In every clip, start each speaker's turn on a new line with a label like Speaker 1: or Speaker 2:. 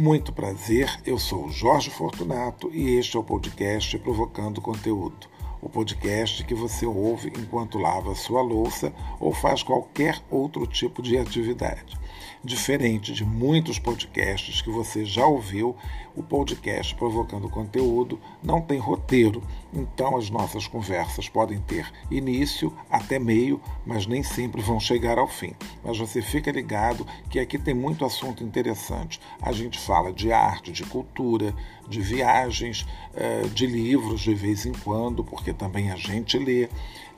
Speaker 1: Muito prazer, eu sou Jorge Fortunato e este é o podcast Provocando Conteúdo. O podcast que você ouve enquanto lava sua louça ou faz qualquer outro tipo de atividade. Diferente de muitos podcasts que você já ouviu, o podcast Provocando Conteúdo não tem roteiro, então as nossas conversas podem ter início até meio, mas nem sempre vão chegar ao fim. Mas você fica ligado que aqui tem muito assunto interessante. A gente fala de arte, de cultura, de viagens, eh, de livros de vez em quando, porque também a gente lê.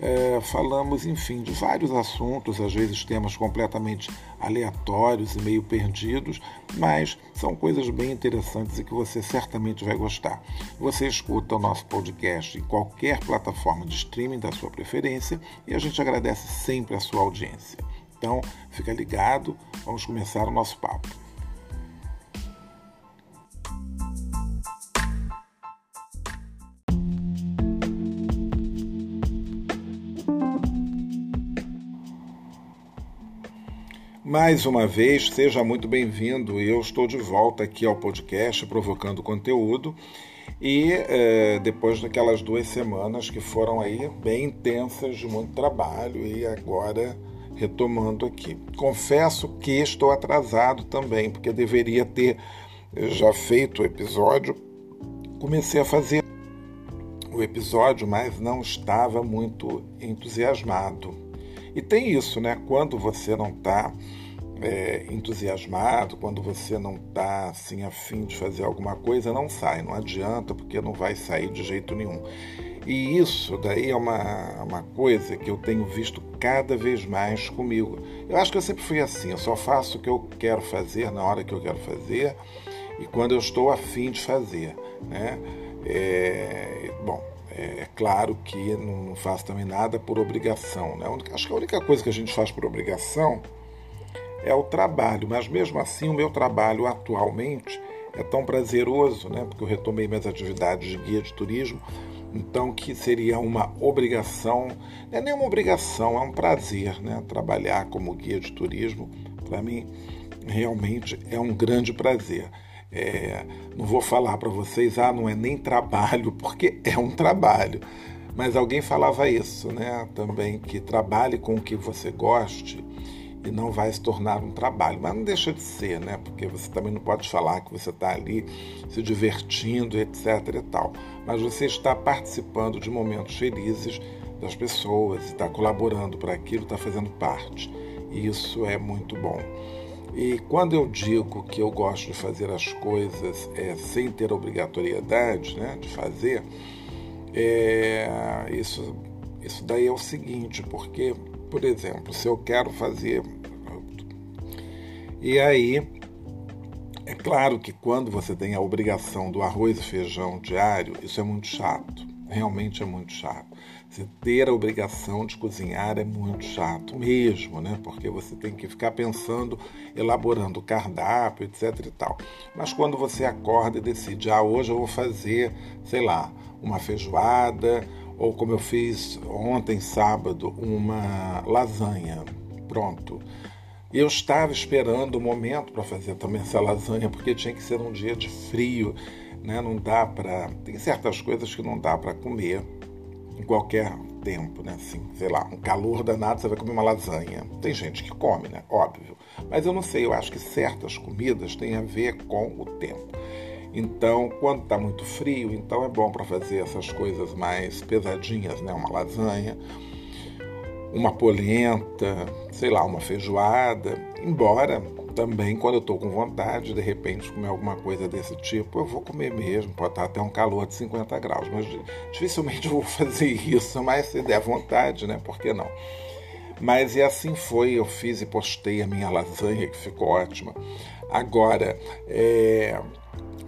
Speaker 1: Eh, falamos, enfim, de vários assuntos, às vezes temas completamente aleatórios e meio perdidos, mas são coisas bem interessantes e que você certamente vai gostar. Você escuta o nosso podcast em qualquer plataforma de streaming da sua preferência e a gente agradece sempre a sua audiência. Então, fica ligado, vamos começar o nosso papo. Mais uma vez, seja muito bem-vindo. Eu estou de volta aqui ao podcast Provocando Conteúdo e é, depois daquelas duas semanas que foram aí bem intensas de muito trabalho e agora retomando aqui. Confesso que estou atrasado também, porque deveria ter já feito o episódio. Comecei a fazer episódio, mas não estava muito entusiasmado. E tem isso, né? Quando você não está é, entusiasmado, quando você não está assim afim de fazer alguma coisa, não sai, não adianta, porque não vai sair de jeito nenhum. E isso daí é uma, uma coisa que eu tenho visto cada vez mais comigo. Eu acho que eu sempre fui assim, eu só faço o que eu quero fazer na hora que eu quero fazer e quando eu estou afim de fazer. Né? É, bom, é, claro que não, não faço também nada por obrigação. Né? Acho que a única coisa que a gente faz por obrigação é o trabalho, mas mesmo assim o meu trabalho atualmente é tão prazeroso, né? Porque eu retomei minhas atividades de guia de turismo, então que seria uma obrigação, não é nem uma obrigação, é um prazer, né? Trabalhar como guia de turismo, para mim realmente é um grande prazer. É, não vou falar para vocês, ah, não é nem trabalho, porque é um trabalho. Mas alguém falava isso, né? Também que trabalhe com o que você goste e não vai se tornar um trabalho. Mas não deixa de ser, né? Porque você também não pode falar que você está ali se divertindo, etc. e tal. Mas você está participando de momentos felizes das pessoas, está colaborando para aquilo, está fazendo parte. E isso é muito bom. E quando eu digo que eu gosto de fazer as coisas é, sem ter obrigatoriedade né, de fazer, é, isso, isso daí é o seguinte, porque por exemplo, se eu quero fazer. E aí, é claro que quando você tem a obrigação do arroz e feijão diário, isso é muito chato. Realmente é muito chato. Ter a obrigação de cozinhar é muito chato mesmo, né? Porque você tem que ficar pensando, elaborando o cardápio, etc e tal. Mas quando você acorda e decide, ah, hoje eu vou fazer, sei lá, uma feijoada, ou como eu fiz ontem, sábado, uma lasanha. Pronto. Eu estava esperando o momento para fazer também essa lasanha, porque tinha que ser um dia de frio, né? Não dá para. Tem certas coisas que não dá para comer em qualquer tempo, né? Assim, sei lá, um calor danado, você vai comer uma lasanha. Tem gente que come, né? Óbvio. Mas eu não sei, eu acho que certas comidas têm a ver com o tempo. Então, quando está muito frio, então é bom para fazer essas coisas mais pesadinhas, né? Uma lasanha, uma polenta, sei lá, uma feijoada. Embora também, quando eu estou com vontade, de repente, comer alguma coisa desse tipo, eu vou comer mesmo. Pode estar até um calor de 50 graus, mas dificilmente eu vou fazer isso. Mas se der vontade, né? Por que não? Mas e assim foi, eu fiz e postei a minha lasanha, que ficou ótima. Agora, é,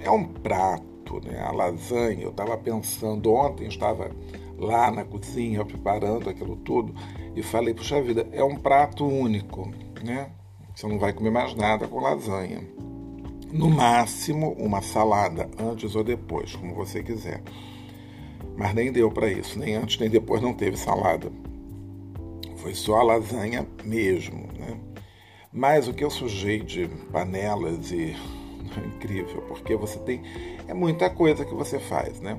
Speaker 1: é um prato, né? A lasanha, eu estava pensando ontem, estava lá na cozinha preparando aquilo tudo e falei, puxa vida, é um prato único, né? Você não vai comer mais nada com lasanha. No máximo, uma salada, antes ou depois, como você quiser. Mas nem deu para isso, nem antes nem depois não teve salada. Foi só a lasanha mesmo, né? Mas o que eu sujei de panelas e incrível, porque você tem é muita coisa que você faz, né?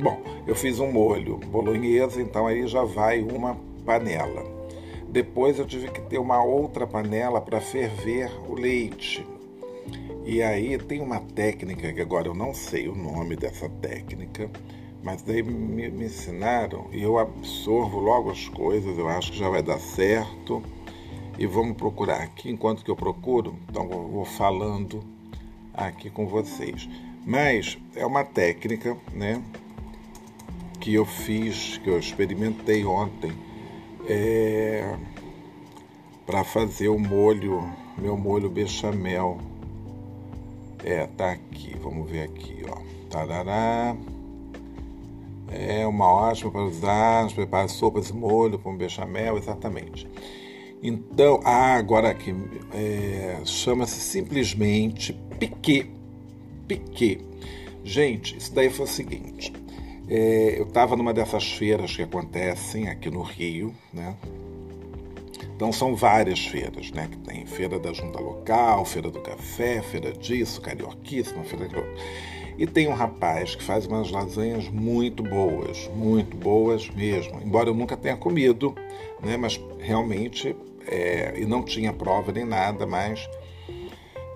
Speaker 1: Bom, eu fiz um molho bolonhesa, então aí já vai uma panela. Depois eu tive que ter uma outra panela para ferver o leite. E aí tem uma técnica que agora eu não sei o nome dessa técnica, mas daí me, me ensinaram e eu absorvo logo as coisas, eu acho que já vai dar certo. E vamos procurar aqui, enquanto que eu procuro, então eu vou falando aqui com vocês. Mas é uma técnica, né, que eu fiz, que eu experimentei ontem, é, para fazer o molho, meu molho bechamel. É, tá aqui, vamos ver aqui, ó. Tarará. É uma ótima para usar, preparar sopas e molho com bechamel, exatamente. Então, ah, agora aqui, é, chama-se simplesmente piquet. Piquet. Gente, isso daí foi o seguinte. É, eu estava numa dessas feiras que acontecem aqui no Rio, né? Então são várias feiras, né? Que tem feira da junta local, feira do café, feira disso, carioquíssima, feira de e tem um rapaz que faz umas lasanhas muito boas, muito boas mesmo. Embora eu nunca tenha comido, né? Mas realmente, é, e não tinha prova nem nada, mas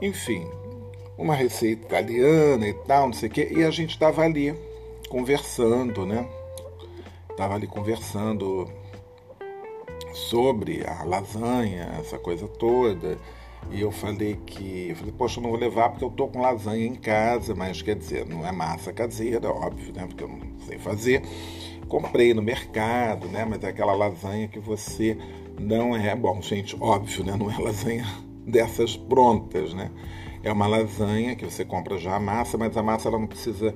Speaker 1: enfim, uma receita italiana e tal, não sei o quê. E a gente estava ali conversando, né? Estava ali conversando sobre a lasanha, essa coisa toda. E eu falei que, eu falei, poxa, eu não vou levar porque eu tô com lasanha em casa, mas quer dizer, não é massa caseira, óbvio, né? Porque eu não sei fazer. Comprei no mercado, né? Mas é aquela lasanha que você não é, bom, gente, óbvio, né? Não é lasanha dessas prontas, né? É uma lasanha que você compra já a massa, mas a massa ela não precisa,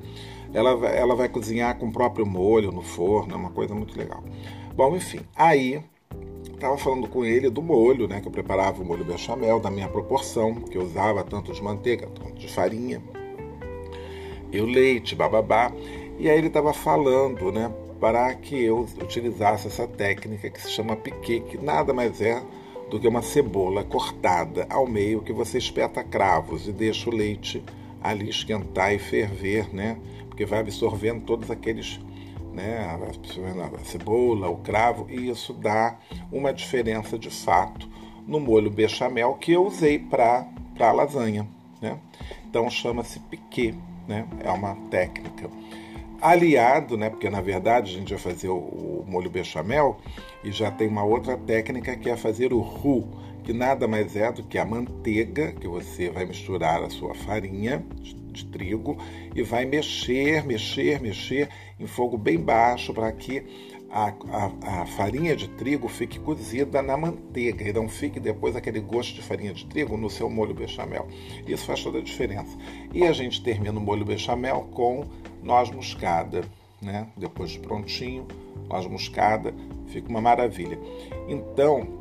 Speaker 1: ela, ela vai cozinhar com o próprio molho no forno, é uma coisa muito legal. Bom, enfim, aí estava falando com ele do molho, né? Que eu preparava o molho bechamel da minha proporção, que eu usava tanto de manteiga, tanto de farinha, e o leite, bababá. E aí ele estava falando, né? Para que eu utilizasse essa técnica que se chama piquet, que nada mais é do que uma cebola cortada ao meio que você espeta cravos e deixa o leite ali esquentar e ferver, né? Porque vai absorvendo todos aqueles né, a cebola, o cravo, e isso dá uma diferença de fato no molho bechamel que eu usei para a lasanha. Né? Então chama-se piquet, né? é uma técnica. Aliado, né, porque na verdade a gente vai fazer o, o molho bechamel e já tem uma outra técnica que é fazer o roux, que nada mais é do que a manteiga que você vai misturar a sua farinha de trigo e vai mexer, mexer, mexer em fogo bem baixo para que a, a, a, farinha de trigo fique cozida na manteiga e não fique depois aquele gosto de farinha de trigo no seu molho bechamel. Isso faz toda a diferença. E a gente termina o molho bechamel com noz moscada, né? Depois de prontinho, noz moscada, fica uma maravilha. Então,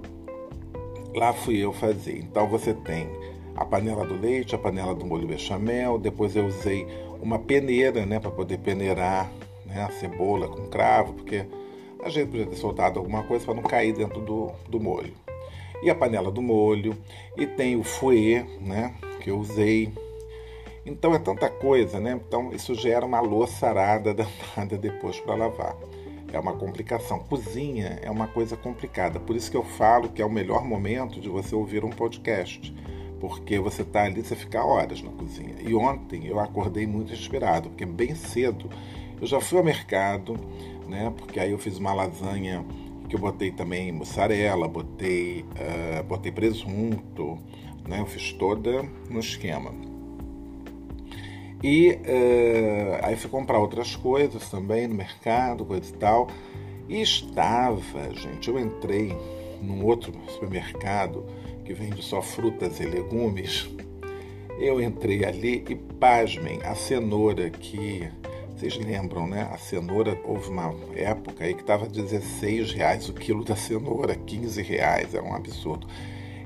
Speaker 1: lá fui eu fazer. Então você tem a panela do leite, a panela do molho bechamel, depois eu usei uma peneira, né, para poder peneirar né, a cebola com cravo, porque a gente podia ter soltado alguma coisa para não cair dentro do, do molho. E a panela do molho, e tem o fouet, né, que eu usei. Então é tanta coisa, né? Então isso gera uma louça arada danada depois para lavar. É uma complicação. Cozinha é uma coisa complicada. Por isso que eu falo que é o melhor momento de você ouvir um podcast porque você está ali, você fica horas na cozinha. E ontem eu acordei muito inspirado, porque bem cedo eu já fui ao mercado, né? Porque aí eu fiz uma lasanha que eu botei também mussarela, botei, uh, botei presunto, né? Eu fiz toda no esquema. E uh, aí fui comprar outras coisas também no mercado, coisa e tal. E estava, gente, eu entrei num outro supermercado que vende só frutas e legumes, eu entrei ali e pasmem, a cenoura que vocês lembram, né? A cenoura, houve uma época aí que estava 16 reais o quilo da cenoura, 15 reais, era um absurdo.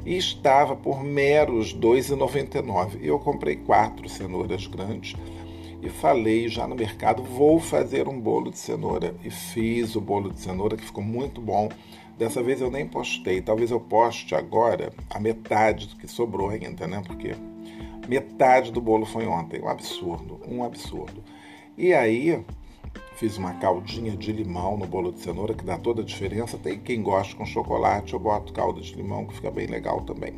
Speaker 1: E estava por meros 2,99. Eu comprei quatro cenouras grandes e falei já no mercado, vou fazer um bolo de cenoura. E fiz o bolo de cenoura que ficou muito bom. Dessa vez eu nem postei, talvez eu poste agora a metade do que sobrou ainda, né? Porque Metade do bolo foi ontem. Um absurdo, um absurdo. E aí fiz uma caldinha de limão no bolo de cenoura que dá toda a diferença. Tem quem gosta com chocolate, eu boto calda de limão que fica bem legal também.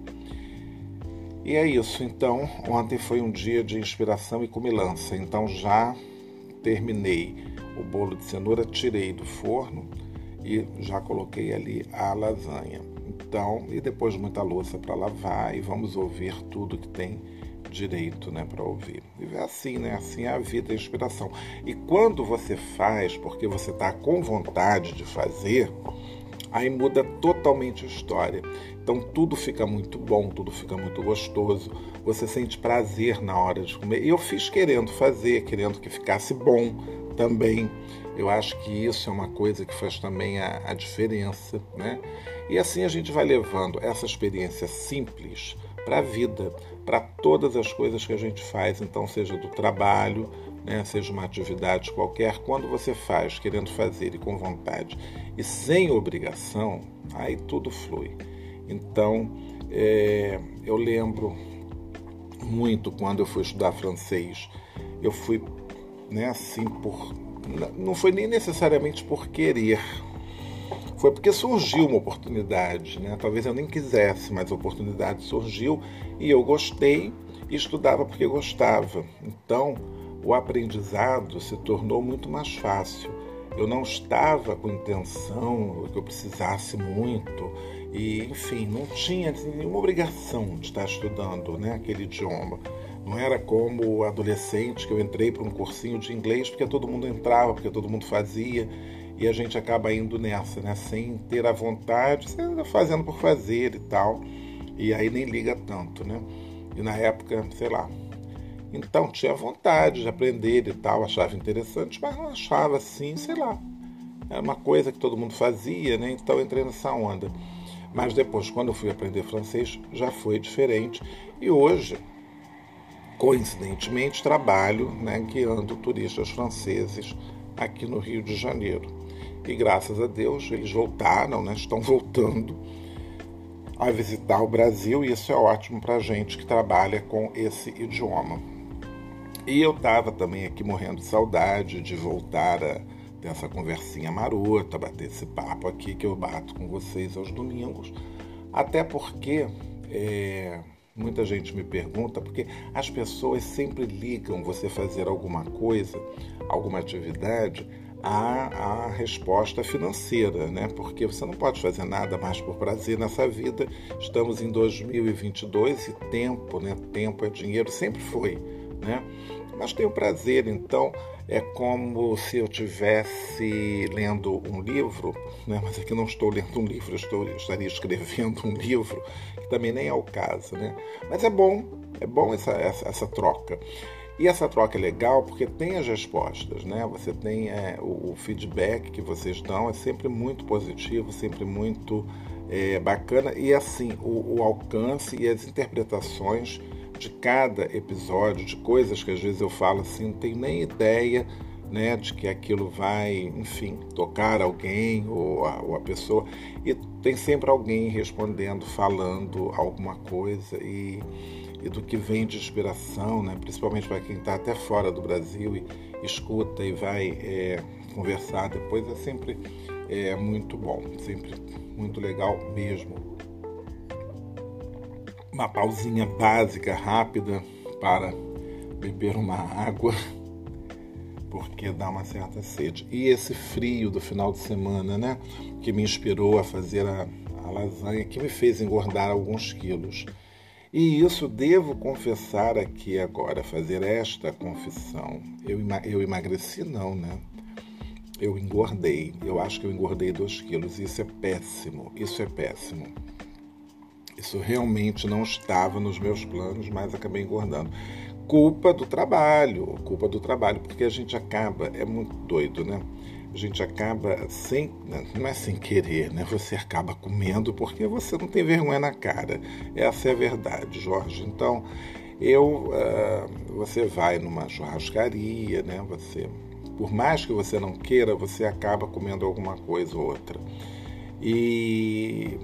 Speaker 1: E é isso. Então, ontem foi um dia de inspiração e comilança. Então já terminei o bolo de cenoura, tirei do forno e já coloquei ali a lasanha. Então, e depois muita louça para lavar e vamos ouvir tudo que tem direito, né, para ouvir. E é assim, né? Assim é a vida, a inspiração. E quando você faz porque você está com vontade de fazer, aí muda totalmente a história. Então tudo fica muito bom, tudo fica muito gostoso. Você sente prazer na hora de comer. E eu fiz querendo fazer, querendo que ficasse bom também. Eu acho que isso é uma coisa que faz também a, a diferença, né? E assim a gente vai levando essa experiência simples para a vida, para todas as coisas que a gente faz, então seja do trabalho, né, seja uma atividade qualquer, quando você faz querendo fazer e com vontade e sem obrigação, aí tudo flui. Então, é, eu lembro muito quando eu fui estudar francês, eu fui né, assim por não foi nem necessariamente por querer, foi porque surgiu uma oportunidade, né? Talvez eu nem quisesse, mas a oportunidade surgiu e eu gostei e estudava porque gostava. Então, o aprendizado se tornou muito mais fácil. Eu não estava com intenção que eu precisasse muito e, enfim, não tinha nenhuma obrigação de estar estudando né, aquele idioma. Não era como adolescente que eu entrei para um cursinho de inglês porque todo mundo entrava, porque todo mundo fazia e a gente acaba indo nessa, né? Sem ter a vontade, fazendo por fazer e tal. E aí nem liga tanto, né? E na época, sei lá. Então tinha vontade de aprender e tal, achava interessante, mas não achava assim, sei lá. Era uma coisa que todo mundo fazia, né? Então entrei nessa onda. Mas depois, quando eu fui aprender francês, já foi diferente. E hoje, coincidentemente, trabalho né, guiando turistas franceses aqui no Rio de Janeiro. E graças a Deus eles voltaram, né? estão voltando a visitar o Brasil e isso é ótimo para a gente que trabalha com esse idioma. E eu estava também aqui morrendo de saudade de voltar a ter essa conversinha marota, bater esse papo aqui que eu bato com vocês aos domingos. Até porque é, muita gente me pergunta, porque as pessoas sempre ligam você fazer alguma coisa, alguma atividade a, a resposta financeira, né? Porque você não pode fazer nada mais por prazer nessa vida. Estamos em 2022 e tempo, né? Tempo é dinheiro, sempre foi, né? Mas tenho prazer, então é como se eu tivesse lendo um livro, né? mas aqui não estou lendo um livro, estou, estaria escrevendo um livro, que também nem é o caso, né? Mas é bom, é bom essa, essa, essa troca. E essa troca é legal porque tem as respostas, né? Você tem é, o, o, feedback que vocês dão, é sempre muito positivo, sempre muito é, bacana. E assim, o, o, alcance e as interpretações de cada episódio, de coisas que às vezes eu falo assim, não tenho nem ideia né, de que aquilo vai, enfim, tocar alguém ou a, ou a pessoa. E tem sempre alguém respondendo, falando alguma coisa. E e do que vem de inspiração, né? principalmente para quem está até fora do Brasil e escuta e vai é, conversar depois, é sempre é, muito bom, sempre muito legal mesmo. Uma pausinha básica, rápida, para beber uma água, porque dá uma certa sede. E esse frio do final de semana, né? Que me inspirou a fazer a, a lasanha, que me fez engordar alguns quilos. E isso devo confessar aqui agora, fazer esta confissão. Eu, eu emagreci, não, né? Eu engordei. Eu acho que eu engordei 2 quilos. Isso é péssimo. Isso é péssimo. Isso realmente não estava nos meus planos, mas acabei engordando. Culpa do trabalho, culpa do trabalho, porque a gente acaba, é muito doido, né? A gente acaba sem, não é sem querer, né? Você acaba comendo porque você não tem vergonha na cara. Essa é a verdade, Jorge. Então, eu, uh, você vai numa churrascaria, né? Você, por mais que você não queira, você acaba comendo alguma coisa ou outra. E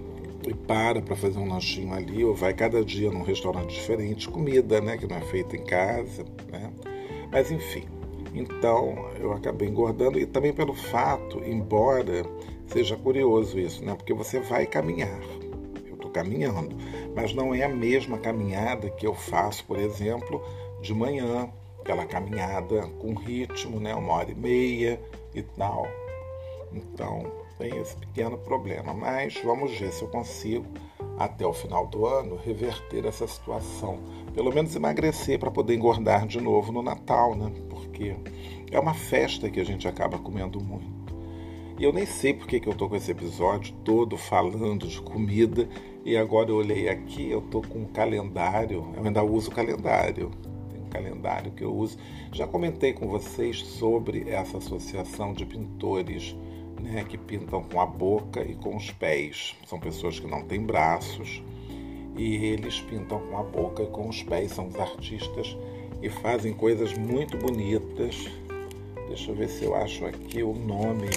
Speaker 1: e para para fazer um lanchinho ali, ou vai cada dia num restaurante diferente, comida, né, que não é feita em casa, né? Mas enfim, então eu acabei engordando e também pelo fato, embora seja curioso isso, né? Porque você vai caminhar. Eu estou caminhando, mas não é a mesma caminhada que eu faço, por exemplo, de manhã, aquela caminhada com ritmo, né? Uma hora e meia e tal. Então, tem esse pequeno problema, mas vamos ver se eu consigo, até o final do ano, reverter essa situação. Pelo menos emagrecer para poder engordar de novo no Natal, né? Porque é uma festa que a gente acaba comendo muito. E eu nem sei porque que eu tô com esse episódio todo falando de comida e agora eu olhei aqui, eu tô com um calendário, eu ainda uso calendário. Tem um calendário que eu uso. Já comentei com vocês sobre essa associação de pintores né, que pintam com a boca e com os pés. São pessoas que não têm braços e eles pintam com a boca e com os pés. São os artistas e fazem coisas muito bonitas. Deixa eu ver se eu acho aqui o nome.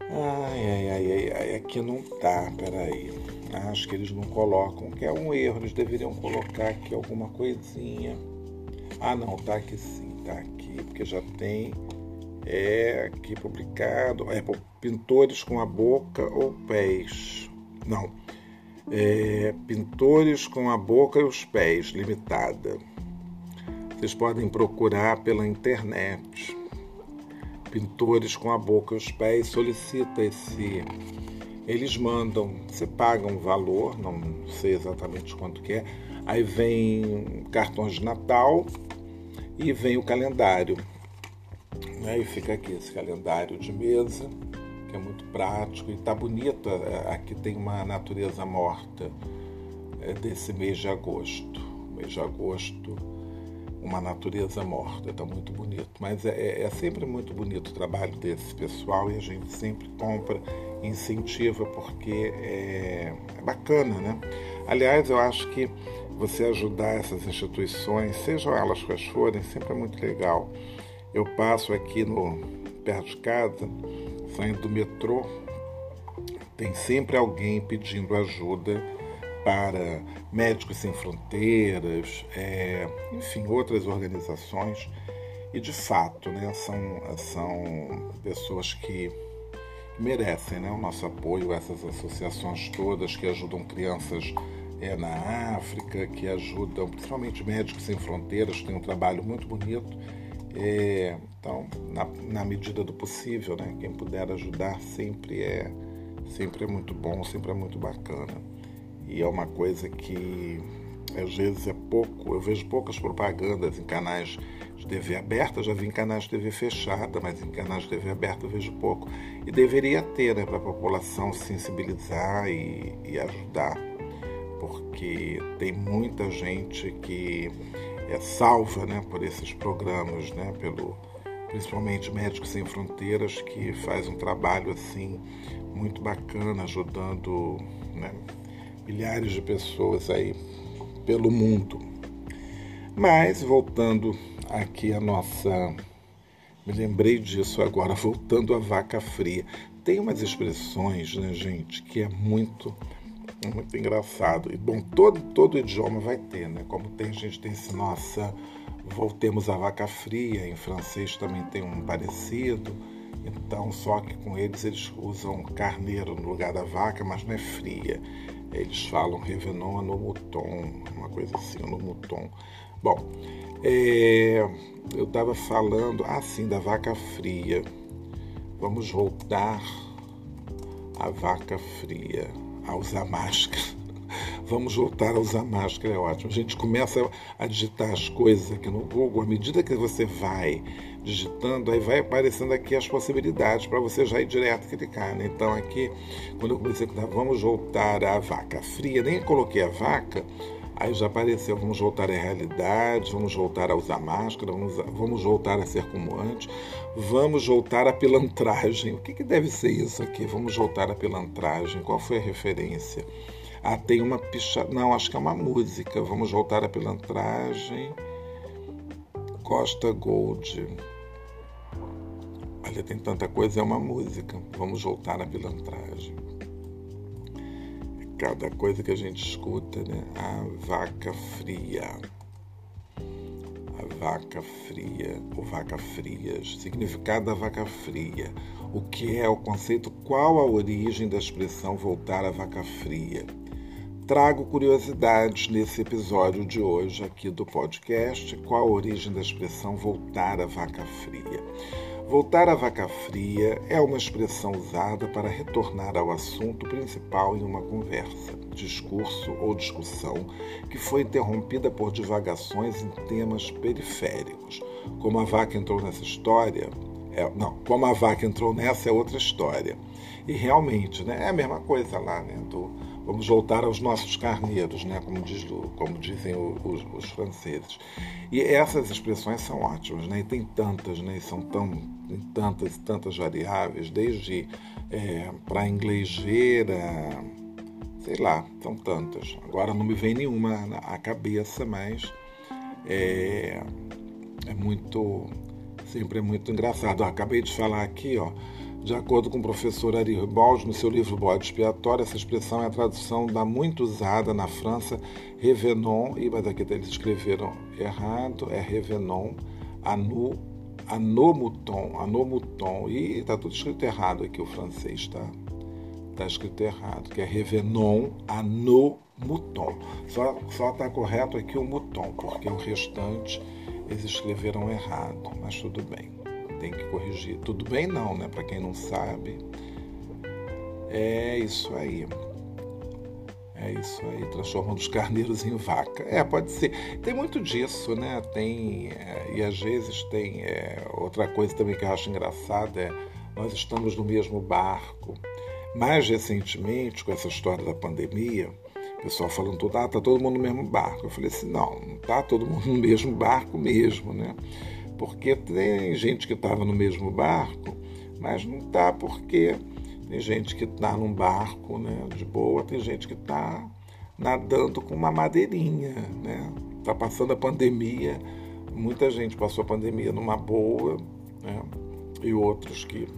Speaker 1: Ai, ai, ai, ai, ai, aqui não tá, peraí. Acho que eles não colocam, que é um erro, eles deveriam colocar aqui alguma coisinha. Ah, não, tá aqui sim, tá aqui, porque já tem é aqui publicado, é pintores com a boca ou pés. Não. É, pintores com a boca e os pés, limitada. Vocês podem procurar pela internet. Pintores com a boca e os pés, solicita esse. Eles mandam, você paga um valor, não sei exatamente quanto que é. Aí vem cartões de Natal e vem o calendário. Né? E fica aqui esse calendário de mesa, é muito prático e está bonito. É, aqui tem uma natureza morta é, desse mês de agosto. Mês de agosto, uma natureza morta, está muito bonito. Mas é, é, é sempre muito bonito o trabalho desse pessoal e a gente sempre compra, incentiva, porque é, é bacana, né? Aliás, eu acho que você ajudar essas instituições, sejam elas quais forem, sempre é muito legal. Eu passo aqui no perto de casa, saindo do metrô, tem sempre alguém pedindo ajuda para Médicos Sem Fronteiras, é, enfim, outras organizações. E de fato, né, são, são pessoas que merecem né, o nosso apoio, essas associações todas que ajudam crianças é, na África, que ajudam principalmente Médicos Sem Fronteiras, que tem um trabalho muito bonito é, então, na, na, medida do possível, né, quem puder ajudar sempre é, sempre é muito bom, sempre é muito bacana. E é uma coisa que às vezes é pouco, eu vejo poucas propagandas em canais de TV aberta, já vi em canais de TV fechada, mas em canais de TV aberta eu vejo pouco. E deveria ter, né, para a população sensibilizar e, e ajudar, porque tem muita gente que é salva né, por esses programas, né, pelo, principalmente Médicos Sem Fronteiras, que faz um trabalho assim muito bacana, ajudando né, milhares de pessoas aí pelo mundo. Mas voltando aqui a nossa. Me lembrei disso agora, voltando à vaca fria. Tem umas expressões, né, gente, que é muito muito engraçado. E bom, todo, todo idioma vai ter, né? Como tem, gente tem esse nossa, voltemos à vaca fria, em francês também tem um parecido. Então, só que com eles eles usam carneiro no lugar da vaca, mas não é fria. Eles falam revenon no mouton, uma coisa assim, no mouton. Bom, é, eu estava falando assim da vaca fria. Vamos voltar à vaca fria a usar máscara. Vamos voltar a usar máscara, é ótimo. A gente começa a digitar as coisas aqui no Google, à medida que você vai digitando, aí vai aparecendo aqui as possibilidades para você já ir direto clicar. Né? Então aqui, quando eu comecei a clicar, vamos voltar à vaca fria, nem coloquei a vaca, Aí já apareceu, vamos voltar à realidade, vamos voltar a usar máscara, vamos, vamos voltar a ser como antes, vamos voltar à pilantragem. O que, que deve ser isso aqui? Vamos voltar à pilantragem. Qual foi a referência? Ah, tem uma picha... Não, acho que é uma música. Vamos voltar à pilantragem. Costa Gold. Olha, tem tanta coisa, é uma música. Vamos voltar na pilantragem. Cada coisa que a gente escuta, né? A vaca fria. A vaca fria, ou vaca frias. Significado da vaca fria. O que é o conceito? Qual a origem da expressão voltar à vaca fria? Trago curiosidades nesse episódio de hoje aqui do podcast. Qual a origem da expressão voltar à vaca fria? Voltar à vaca fria é uma expressão usada para retornar ao assunto principal em uma conversa, discurso ou discussão que foi interrompida por divagações em temas periféricos. Como a vaca entrou nessa história, é, não, como a vaca entrou nessa é outra história. E realmente, né, é a mesma coisa lá, né, do Vamos voltar aos nossos carneiros, né? como, diz, como dizem os, os, franceses. E essas expressões são ótimas, né? e tem tantas, né? e são tão, tem tantas e tantas variáveis, desde é, para inglês ver, a, sei lá, são tantas. Agora não me vem nenhuma à cabeça, mas é, é muito, sempre é muito engraçado. Acabei de falar aqui, ó de acordo com o professor Ari Ribaldi, no seu livro Bode Expiatório, essa expressão é a tradução da muito usada na França revenon, e mas aqui eles escreveram errado, é revenon, anu, anomuton, anomuton, e está tudo escrito errado aqui, o francês está tá escrito errado, que é revenon, anomuton. Só está correto aqui o muton, porque o restante eles escreveram errado, mas tudo bem tem que corrigir. Tudo bem não, né? Para quem não sabe. É isso aí. É isso aí, transformando os carneiros em vaca. É, pode ser. Tem muito disso, né? Tem. É, e às vezes tem. É, outra coisa também que eu acho engraçada é nós estamos no mesmo barco. Mais recentemente, com essa história da pandemia, o pessoal falando tudo, ah, tá todo mundo no mesmo barco. Eu falei assim, não, não tá todo mundo no mesmo barco mesmo, né? Porque tem gente que estava no mesmo barco, mas não está porque tem gente que está num barco né, de boa, tem gente que está nadando com uma madeirinha, né? Está passando a pandemia, muita gente passou a pandemia numa boa, né? E outros que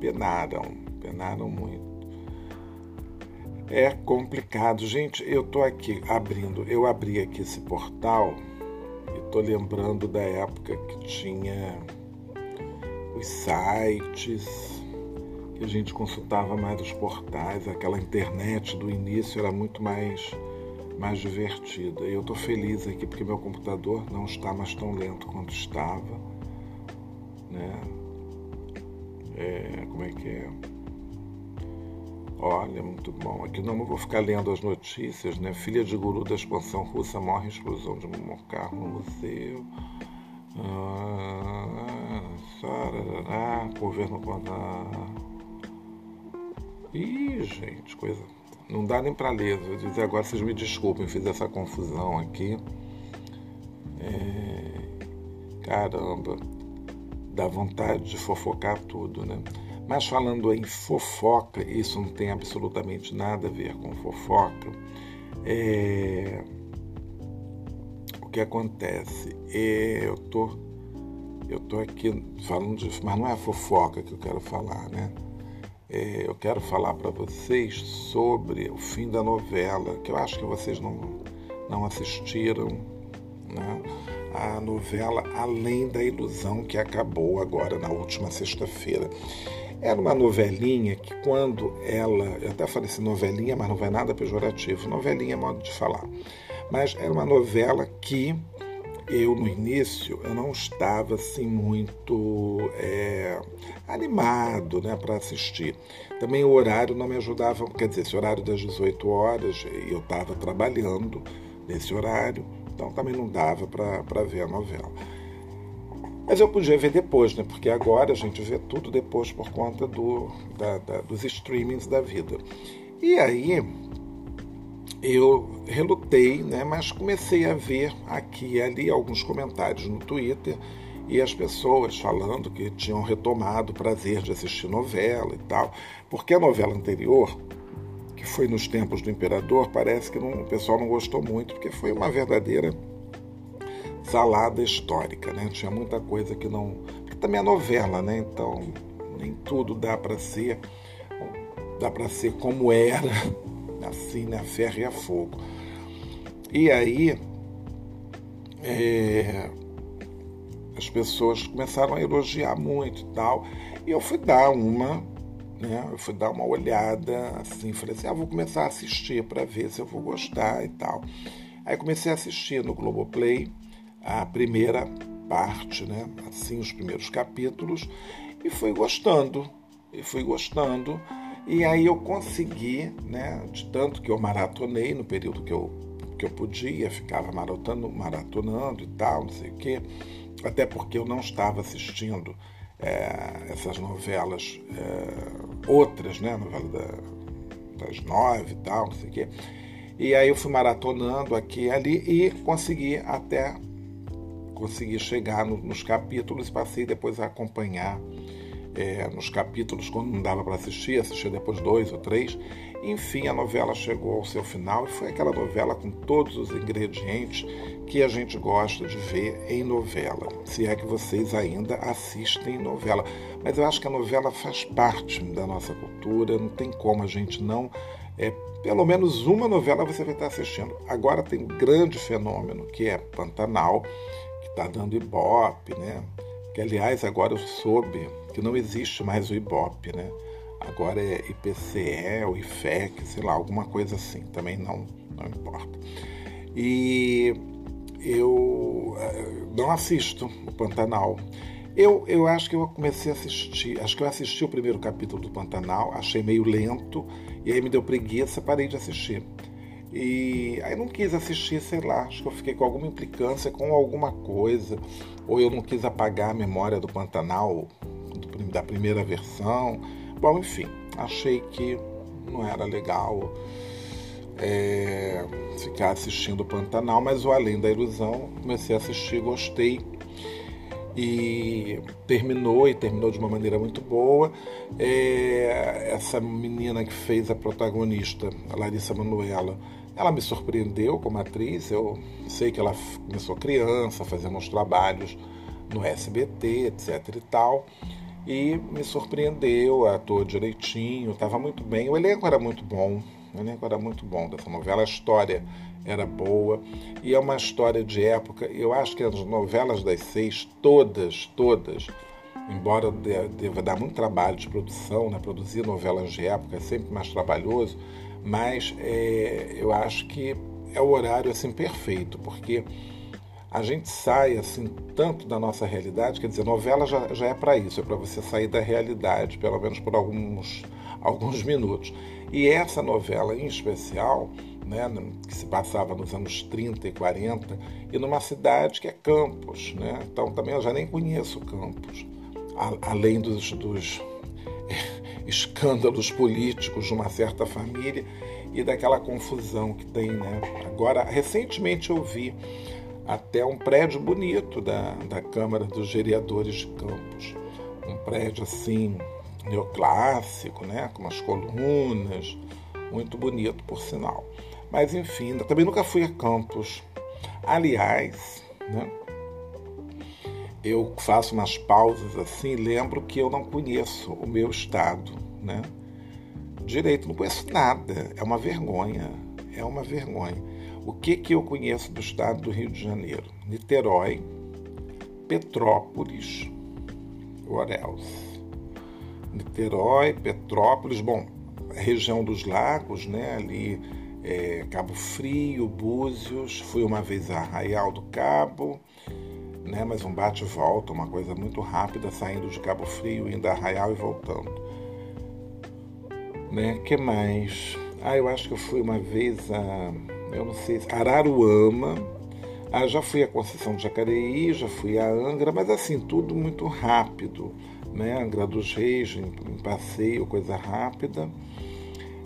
Speaker 1: penaram, penaram muito. É complicado. Gente, eu estou aqui abrindo, eu abri aqui esse portal Estou lembrando da época que tinha os sites, que a gente consultava mais os portais, aquela internet do início era muito mais, mais divertida. E eu estou feliz aqui porque meu computador não está mais tão lento quanto estava. Né? É, como é que é? Olha, muito bom. Aqui não, vou ficar lendo as notícias, né? Filha de guru da expansão russa morre em explosão de um carro no museu. Ah, governo contra. Ih, gente, coisa. Não dá nem para ler. Vou dizer agora, vocês me desculpem, fiz essa confusão aqui. É... Caramba, dá vontade de fofocar tudo, né? Mas falando em fofoca, isso não tem absolutamente nada a ver com fofoca. É... O que acontece? É... Eu tô, eu tô aqui falando disso, mas não é fofoca que eu quero falar, né? É... Eu quero falar para vocês sobre o fim da novela, que eu acho que vocês não, não assistiram, né? a novela Além da Ilusão, que acabou agora na última sexta-feira. Era uma novelinha que quando ela, eu até falei assim novelinha, mas não vai nada pejorativo, novelinha é modo de falar. Mas era uma novela que eu no início eu não estava assim muito é, animado né, para assistir. Também o horário não me ajudava, quer dizer, esse horário das 18 horas eu estava trabalhando nesse horário, então também não dava para ver a novela. Mas eu podia ver depois, né? Porque agora a gente vê tudo depois por conta do, da, da, dos streamings da vida. E aí eu relutei, né? Mas comecei a ver aqui e ali alguns comentários no Twitter e as pessoas falando que tinham retomado o prazer de assistir novela e tal, porque a novela anterior, que foi nos tempos do imperador, parece que não, o pessoal não gostou muito, porque foi uma verdadeira salada histórica, né? Tinha muita coisa que não também é novela, né? Então nem tudo dá para ser dá para ser como era, assim, né? Ferro e a fogo. E aí é, as pessoas começaram a elogiar muito e tal. E eu fui dar uma, né? Eu fui dar uma olhada, assim, falei assim, ah, vou começar a assistir para ver se eu vou gostar e tal. Aí comecei a assistir no Globoplay a primeira parte, né? Assim, os primeiros capítulos, e fui gostando, e fui gostando. E aí eu consegui, né? De tanto que eu maratonei no período que eu, que eu podia, ficava maratonando, maratonando e tal, não sei o quê. Até porque eu não estava assistindo é, essas novelas, é, outras, né? Novela da, das nove e tal, não sei o quê. E aí eu fui maratonando aqui e ali e consegui até consegui chegar no, nos capítulos, passei depois a acompanhar é, nos capítulos quando não dava para assistir, assistia depois dois ou três. Enfim, a novela chegou ao seu final e foi aquela novela com todos os ingredientes que a gente gosta de ver em novela. Se é que vocês ainda assistem novela. Mas eu acho que a novela faz parte da nossa cultura, não tem como a gente não. É, pelo menos uma novela você vai estar assistindo. Agora tem um grande fenômeno que é Pantanal, está dando Ibope, né? Que aliás agora eu soube que não existe mais o Ibope, né? Agora é IPCE ou IFEC, sei lá, alguma coisa assim, também não, não importa. E eu eh, não assisto o Pantanal. Eu, eu acho que eu comecei a assistir, acho que eu assisti o primeiro capítulo do Pantanal, achei meio lento, e aí me deu preguiça, parei de assistir. E aí não quis assistir, sei lá, acho que eu fiquei com alguma implicância com alguma coisa, ou eu não quis apagar a memória do Pantanal da primeira versão. Bom, enfim, achei que não era legal é, ficar assistindo o Pantanal, mas o Além da Ilusão comecei a assistir, gostei e terminou e terminou de uma maneira muito boa. É, essa menina que fez a protagonista, a Larissa Manoela, ela me surpreendeu como atriz. Eu sei que ela começou criança, fazendo uns trabalhos no SBT, etc e tal. E me surpreendeu, atuou direitinho, estava muito bem. O elenco era muito bom, o elenco era muito bom dessa novela, a história era boa e é uma história de época. Eu acho que as novelas das seis, todas, todas, embora deva dar muito trabalho de produção, né? produzir novelas de época é sempre mais trabalhoso, mas é, eu acho que é o horário assim perfeito, porque a gente sai assim tanto da nossa realidade, quer dizer, novela já, já é para isso, é para você sair da realidade, pelo menos por alguns, alguns minutos. E essa novela em especial, né, que se passava nos anos 30 e 40, e numa cidade que é Campos. Né? Então também eu já nem conheço Campos, além dos, dos escândalos políticos de uma certa família e daquela confusão que tem. Né? Agora, recentemente eu vi até um prédio bonito da, da Câmara dos Vereadores de Campos. Um prédio assim, neoclássico, né? com umas colunas, muito bonito, por sinal. Mas enfim, também nunca fui a Campos. Aliás, né? Eu faço umas pausas assim, lembro que eu não conheço o meu estado, né? Direito, não conheço nada. É uma vergonha. É uma vergonha. O que, que eu conheço do estado do Rio de Janeiro? Niterói, Petrópolis, what else? Niterói, Petrópolis, bom, região dos lagos, né? Ali é, Cabo Frio, Búzios, fui uma vez a Arraial do Cabo, né? Mas um bate e volta, uma coisa muito rápida, saindo de Cabo Frio, indo a Arraial e voltando. Né? que mais? Ah, eu acho que eu fui uma vez a, eu não sei, Araruama. Ah, já fui a Conceição de Jacareí, já fui a Angra, mas assim, tudo muito rápido, né? Angra dos Reis, em, em passeio, coisa rápida.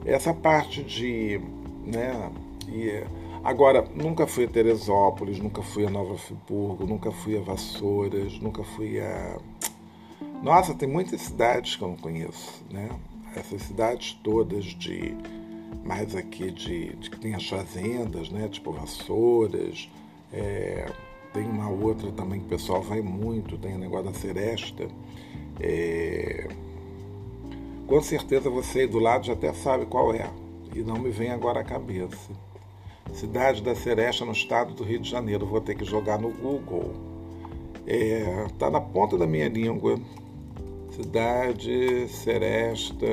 Speaker 1: Essa parte de né? E, agora, nunca fui a Teresópolis, nunca fui a Nova Friburgo, nunca fui a Vassouras, nunca fui a. Nossa, tem muitas cidades que eu não conheço, né? Essas cidades todas de. Mais aqui de, que tem as fazendas, né? Tipo Vassouras, é, tem uma outra também que o pessoal vai muito, tem o negócio da Seresta. É... Com certeza você aí do lado já até sabe qual é, e não me vem agora à cabeça. Cidade da Seresta no estado do Rio de Janeiro. Vou ter que jogar no Google. É, tá na ponta da minha língua. Cidade Seresta,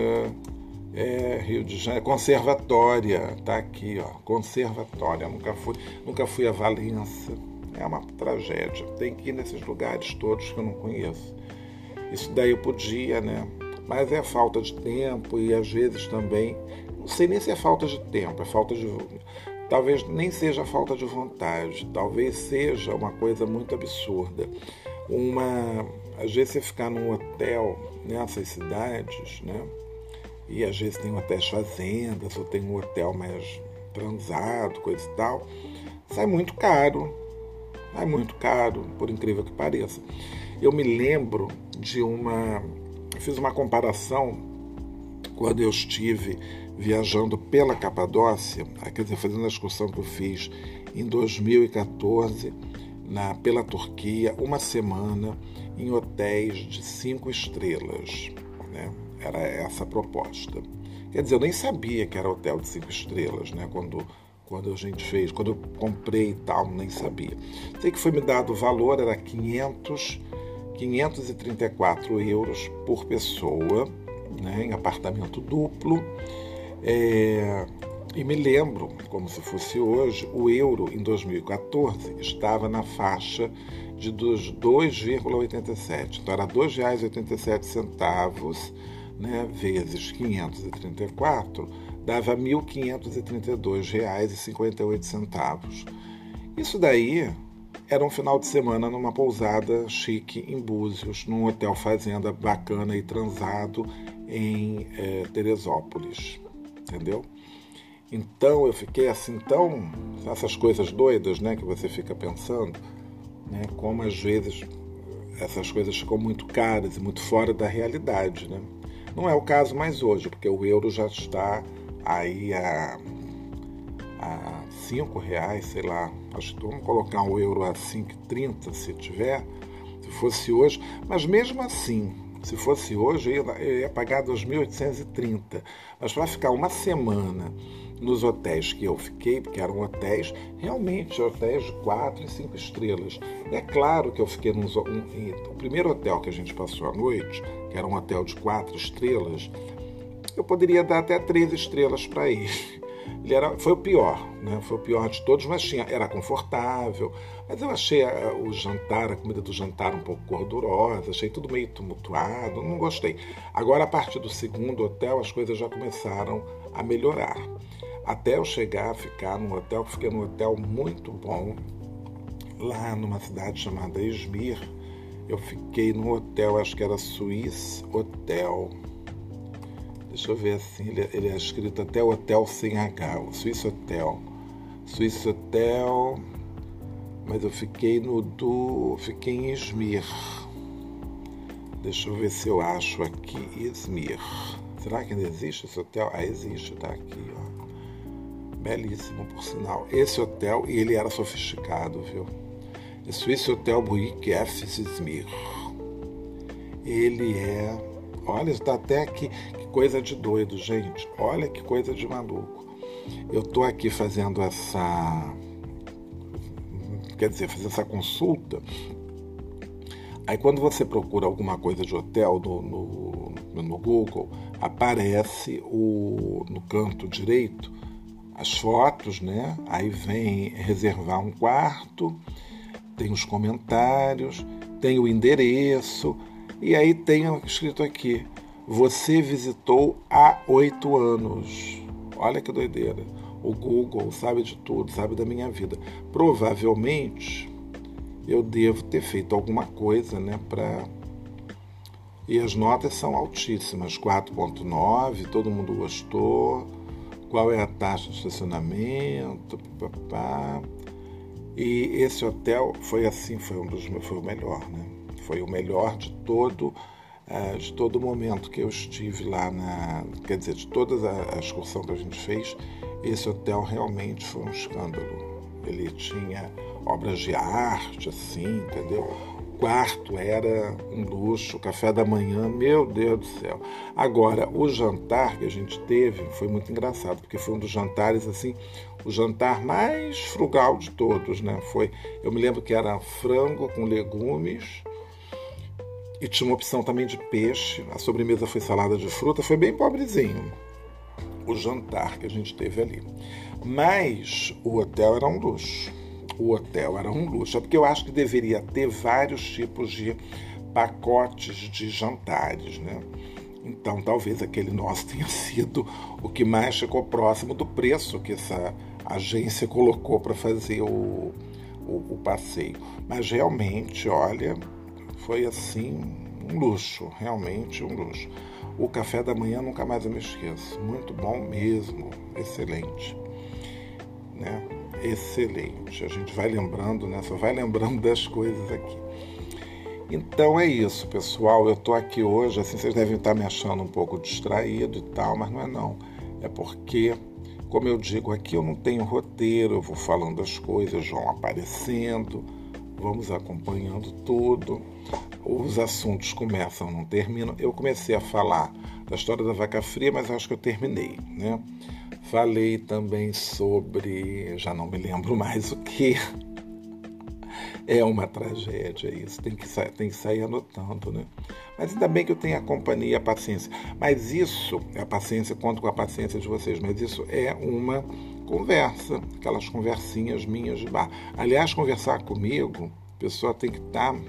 Speaker 1: é, Rio de Janeiro, Conservatória, tá aqui, ó, Conservatória. Nunca fui, nunca fui a Valença. É uma tragédia. Tem que ir nesses lugares todos que eu não conheço. Isso daí eu podia, né? Mas é falta de tempo e às vezes também, não sei nem se é falta de tempo, é falta de talvez nem seja falta de vontade, talvez seja uma coisa muito absurda. Uma, às vezes você ficar num hotel nessas cidades, né? E às vezes tem hotéis fazendas ou tem um hotel mais transado, coisa e tal, sai muito caro. Sai muito caro, por incrível que pareça. Eu me lembro de uma. Fiz uma comparação quando eu estive viajando pela Capadócia, quer dizer, fazendo a excursão que eu fiz em 2014 na, pela Turquia, uma semana em hotéis de cinco estrelas. Né? Era essa a proposta. Quer dizer, eu nem sabia que era hotel de cinco estrelas, né? Quando, quando a gente fez, quando eu comprei e tal, nem sabia. Sei que foi me dado o valor, era 500, 534 euros por pessoa, né? em apartamento duplo é, e me lembro, como se fosse hoje, o euro em 2014 estava na faixa de 2,87. Então era R$ 2,87 né, vezes 534, dava R$ 1.532,58. Isso daí era um final de semana numa pousada chique em Búzios, num hotel fazenda bacana e transado em é, Teresópolis entendeu? Então eu fiquei assim tão essas coisas doidas, né, que você fica pensando, né, como às vezes essas coisas ficam muito caras e muito fora da realidade, né? Não é o caso mais hoje, porque o euro já está aí a, a cinco reais, sei lá. Acho que vamos colocar um euro a 5,30 se tiver, se fosse hoje. Mas mesmo assim, se fosse hoje, eu ia, pagar 2.830. Mas para ficar uma semana nos hotéis que eu fiquei, porque eram hotéis, realmente hotéis de 4 e 5 estrelas. É claro que eu fiquei nos. Um, primeiro hotel que a gente passou a noite, que era um hotel de 4 estrelas, eu poderia dar até 3 estrelas para ele. Ele era, foi o pior, né? Foi o pior de todos, mas tinha, era confortável. Mas eu achei a, o jantar, a comida do jantar um pouco gordurosa, achei tudo meio tumultuado, não gostei. Agora, a partir do segundo hotel, as coisas já começaram a melhorar. Até eu chegar a ficar num hotel, que fiquei num hotel muito bom, lá numa cidade chamada Esmir. Eu fiquei num hotel, acho que era Swiss Hotel Deixa eu ver assim, ele, ele é escrito até Hotel sem H, o Swiss Hotel. Swiss Hotel, mas eu fiquei no do. Fiquei em Esmir. Deixa eu ver se eu acho aqui Esmir. Será que ainda existe esse hotel? Ah, existe, tá aqui, ó. Belíssimo, por sinal. Esse hotel, e ele era sofisticado, viu? É Swiss Hotel Buick F. Esmir. Ele é. Olha, está até aqui coisa de doido, gente. Olha que coisa de maluco. Eu tô aqui fazendo essa. Quer dizer, fazendo essa consulta. Aí quando você procura alguma coisa de hotel no, no, no Google, aparece o, no canto direito as fotos, né? Aí vem reservar um quarto, tem os comentários, tem o endereço, e aí tem escrito aqui você visitou há oito anos. Olha que doideira. O Google sabe de tudo, sabe da minha vida. Provavelmente eu devo ter feito alguma coisa, né, para e as notas são altíssimas, 4.9, todo mundo gostou. Qual é a taxa de estacionamento? E esse hotel foi assim, foi um dos foi o melhor, né? Foi o melhor de todo uh, de todo momento que eu estive lá na. Quer dizer, de toda a, excursão que a gente fez, esse hotel realmente foi um escândalo. Ele tinha obras de arte, assim, entendeu? quarto era um luxo, café da manhã, meu Deus do céu. Agora, o jantar que a gente teve foi muito engraçado, porque foi um dos jantares assim, o jantar mais frugal de todos, né? Foi, eu me lembro que era frango com legumes e tinha uma opção também de peixe. A sobremesa foi salada de fruta, foi bem pobrezinho. O jantar que a gente teve ali. Mas o hotel era um luxo o hotel era um luxo, é porque eu acho que deveria ter vários tipos de pacotes de jantares, né? Então, talvez aquele nosso tenha sido o que mais ficou próximo do preço que essa agência colocou para fazer o, o, o, passeio. Mas realmente, olha, foi assim um luxo, realmente um luxo. O café da manhã nunca mais eu me esqueço. Muito bom mesmo, excelente. Né? excelente. A gente vai lembrando, né? Só vai lembrando das coisas aqui. Então é isso, pessoal. Eu estou aqui hoje, assim, vocês devem estar me achando um pouco distraído e tal, mas não é não. É porque, como eu digo aqui, eu não tenho roteiro, eu vou falando as coisas, vão aparecendo, vamos acompanhando tudo. Os assuntos começam, não terminam. Eu comecei a falar da história da vaca fria, mas acho que eu terminei, né? Falei também sobre, já não me lembro mais o que. É uma tragédia isso, tem que, tem que sair anotando, né? Mas ainda bem que eu tenho a companhia e a paciência. Mas isso, a paciência, conto com a paciência de vocês, mas isso é uma conversa, aquelas conversinhas minhas de bar. Aliás, conversar comigo, a pessoa tem que estar tá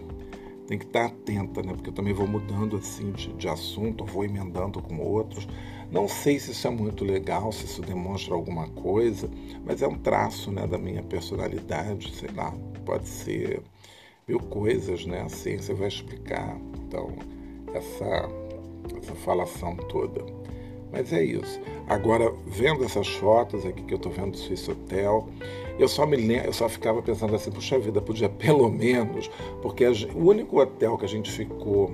Speaker 1: tem que estar atenta, né? Porque eu também vou mudando assim de, de assunto, vou emendando com outros. Não sei se isso é muito legal, se isso demonstra alguma coisa, mas é um traço né, da minha personalidade, sei lá, pode ser mil coisas, né? A ciência vai explicar. Então, essa, essa falação toda. Mas é isso. Agora, vendo essas fotos aqui que eu estou vendo do Swiss Hotel, eu só me eu só ficava pensando assim, puxa vida, podia pelo menos, porque o único hotel que a gente ficou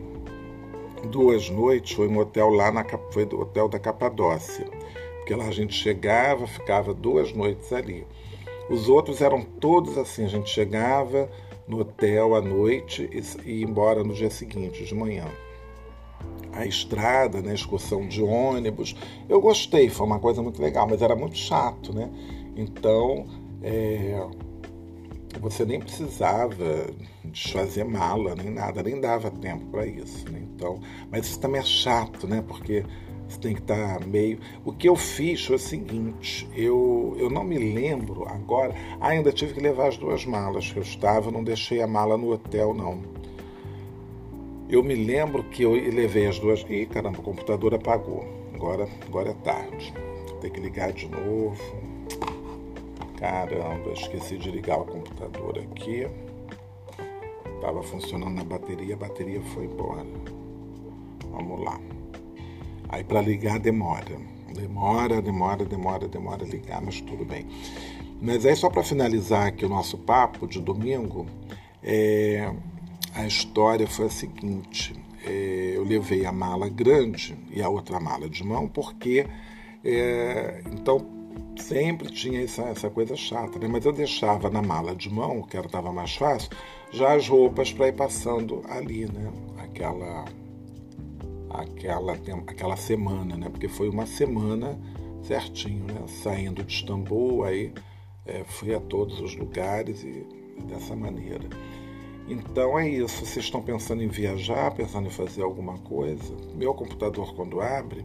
Speaker 1: duas noites foi um hotel lá na foi do hotel da Capadócia, porque lá a gente chegava, ficava duas noites ali. Os outros eram todos assim, a gente chegava no hotel à noite e ia embora no dia seguinte, de manhã. A estrada, né, excursão de ônibus, eu gostei, foi uma coisa muito legal, mas era muito chato, né? Então, é, você nem precisava desfazer mala, nem nada, nem dava tempo para isso. Né? Então, mas isso também é chato, né? Porque você tem que estar tá meio. O que eu fiz foi o seguinte: eu, eu não me lembro agora. Ah, ainda tive que levar as duas malas que eu estava, não deixei a mala no hotel, não. Eu me lembro que eu levei as duas. Ih, caramba, o computador apagou. Agora, agora é tarde. Tem que ligar de novo. Caramba, esqueci de ligar o computador aqui. Estava funcionando na bateria, a bateria foi embora. Vamos lá. Aí para ligar demora. Demora, demora, demora, demora ligar, mas tudo bem. Mas aí só para finalizar aqui o nosso papo de domingo, é, a história foi a seguinte. É, eu levei a mala grande e a outra mala de mão, porque é, então sempre tinha essa, essa coisa chata, né? mas eu deixava na mala de mão, que era estava mais fácil, já as roupas para ir passando ali, né? Aquela, aquela, aquela semana, né? Porque foi uma semana certinho, né? Saindo de Istambul, aí é, fui a todos os lugares e dessa maneira. Então é isso. Vocês estão pensando em viajar, pensando em fazer alguma coisa? Meu computador quando abre,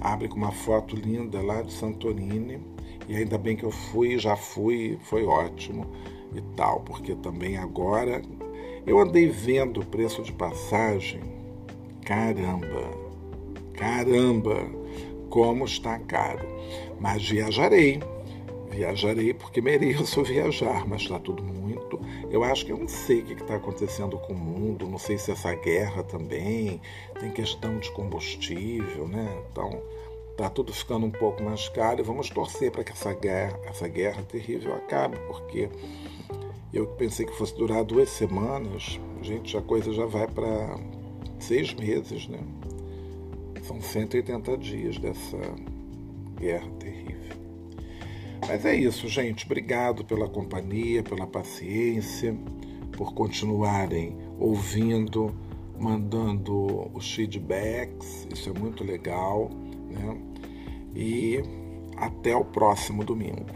Speaker 1: abre com uma foto linda lá de Santorini e ainda bem que eu fui, já fui, foi ótimo e tal, porque também agora eu andei vendo o preço de passagem. Caramba, caramba, como está caro. Mas viajarei, viajarei porque mereço viajar, mas está tudo muito. Eu acho que eu não sei o que está acontecendo com o mundo, não sei se essa guerra também tem questão de combustível, né? Então Está tudo ficando um pouco mais caro e vamos torcer para que essa guerra, essa guerra terrível acabe, porque eu pensei que fosse durar duas semanas, gente, a coisa já vai para seis meses, né? São 180 dias dessa guerra terrível. Mas é isso, gente. Obrigado pela companhia, pela paciência, por continuarem ouvindo, mandando os feedbacks. Isso é muito legal. Né? E até o próximo domingo.